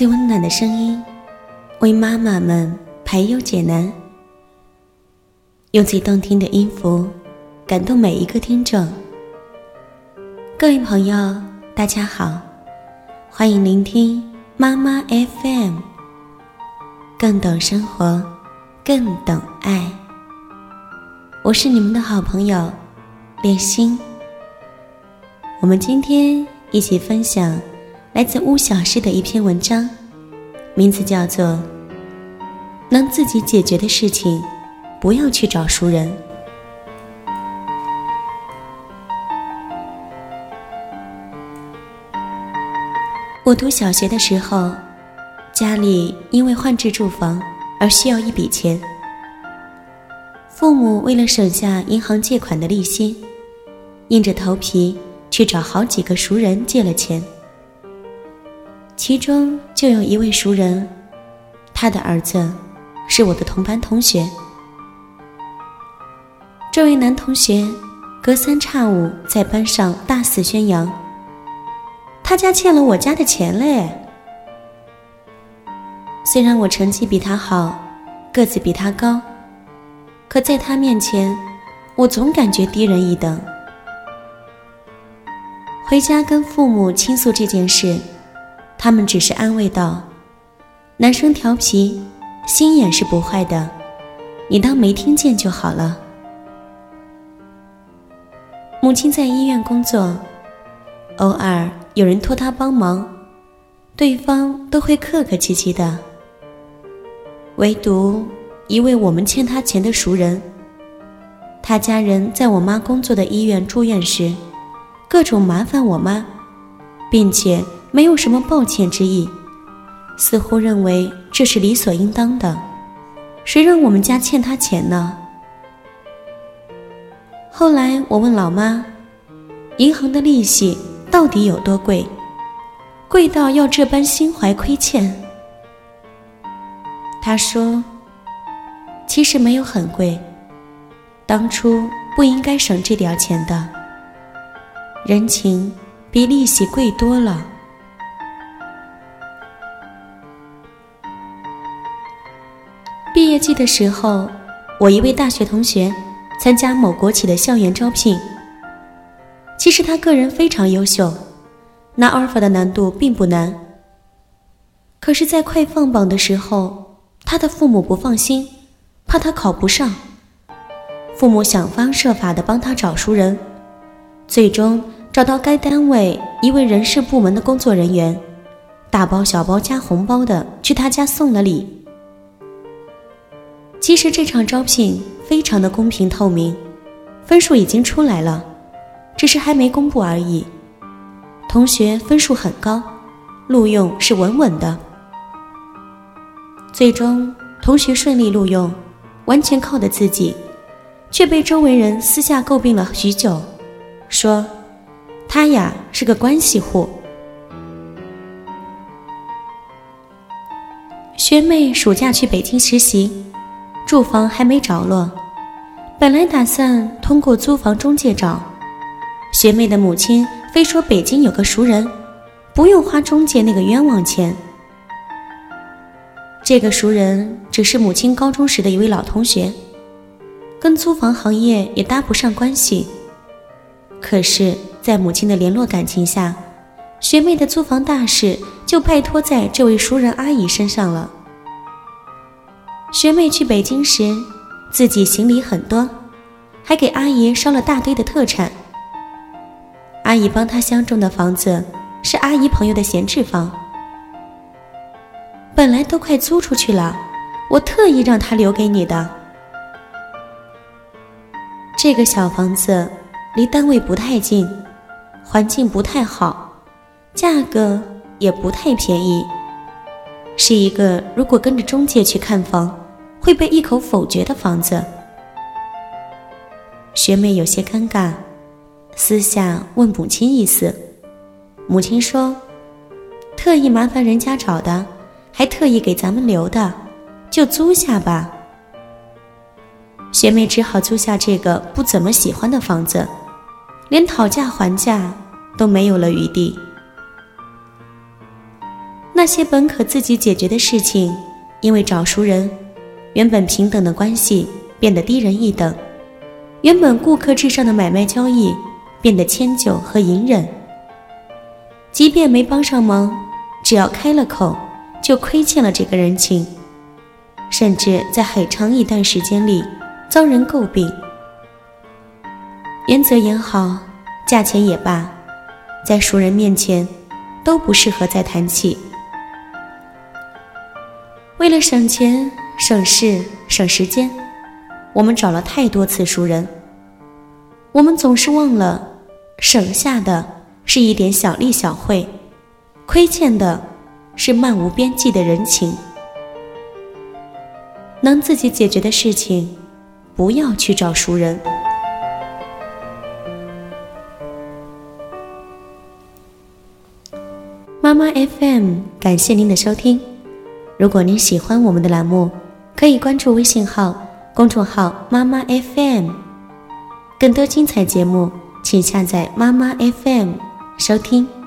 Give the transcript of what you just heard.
最温暖的声音，为妈妈们排忧解难；用最动听的音符，感动每一个听众。各位朋友，大家好，欢迎聆听妈妈 FM，更懂生活，更懂爱。我是你们的好朋友恋心。我们今天一起分享。来自巫小诗的一篇文章，名字叫做《能自己解决的事情，不要去找熟人》。我读小学的时候，家里因为换置住房而需要一笔钱，父母为了省下银行借款的利息，硬着头皮去找好几个熟人借了钱。其中就有一位熟人，他的儿子是我的同班同学。这位男同学隔三差五在班上大肆宣扬，他家欠了我家的钱嘞。虽然我成绩比他好，个子比他高，可在他面前，我总感觉低人一等。回家跟父母倾诉这件事。他们只是安慰道：“男生调皮，心眼是不坏的，你当没听见就好了。”母亲在医院工作，偶尔有人托她帮忙，对方都会客客气气的。唯独一位我们欠他钱的熟人，他家人在我妈工作的医院住院时，各种麻烦我妈，并且。没有什么抱歉之意，似乎认为这是理所应当的。谁让我们家欠他钱呢？后来我问老妈，银行的利息到底有多贵？贵到要这般心怀亏欠？她说：“其实没有很贵，当初不应该省这点钱的。人情比利息贵多了。”季的时候，我一位大学同学参加某国企的校园招聘。其实他个人非常优秀，拿 offer 的难度并不难。可是，在快放榜的时候，他的父母不放心，怕他考不上，父母想方设法的帮他找熟人，最终找到该单位一位人事部门的工作人员，大包小包加红包的去他家送了礼。其实这场招聘非常的公平透明，分数已经出来了，只是还没公布而已。同学分数很高，录用是稳稳的。最终同学顺利录用，完全靠的自己，却被周围人私下诟病了许久，说他呀是个关系户。学妹暑假去北京实习。住房还没着落，本来打算通过租房中介找。学妹的母亲非说北京有个熟人，不用花中介那个冤枉钱。这个熟人只是母亲高中时的一位老同学，跟租房行业也搭不上关系。可是，在母亲的联络感情下，学妹的租房大事就拜托在这位熟人阿姨身上了。学妹去北京时，自己行李很多，还给阿姨捎了大堆的特产。阿姨帮她相中的房子是阿姨朋友的闲置房，本来都快租出去了，我特意让她留给你的。这个小房子离单位不太近，环境不太好，价格也不太便宜，是一个如果跟着中介去看房。会被一口否决的房子，学妹有些尴尬，私下问母亲意思。母亲说：“特意麻烦人家找的，还特意给咱们留的，就租下吧。”学妹只好租下这个不怎么喜欢的房子，连讨价还价都没有了余地。那些本可自己解决的事情，因为找熟人，原本平等的关系变得低人一等；原本顾客至上的买卖交易变得迁就和隐忍。即便没帮上忙，只要开了口，就亏欠了这个人情，甚至在很长一段时间里遭人诟病。原则也好，价钱也罢，在熟人面前都不适合再谈起。为了省钱、省事、省时间，我们找了太多次熟人。我们总是忘了，省下的是一点小利小惠，亏欠的是漫无边际的人情。能自己解决的事情，不要去找熟人。妈妈 FM，感谢您的收听。如果您喜欢我们的栏目，可以关注微信号、公众号“妈妈 FM”，更多精彩节目，请下载妈妈 FM 收听。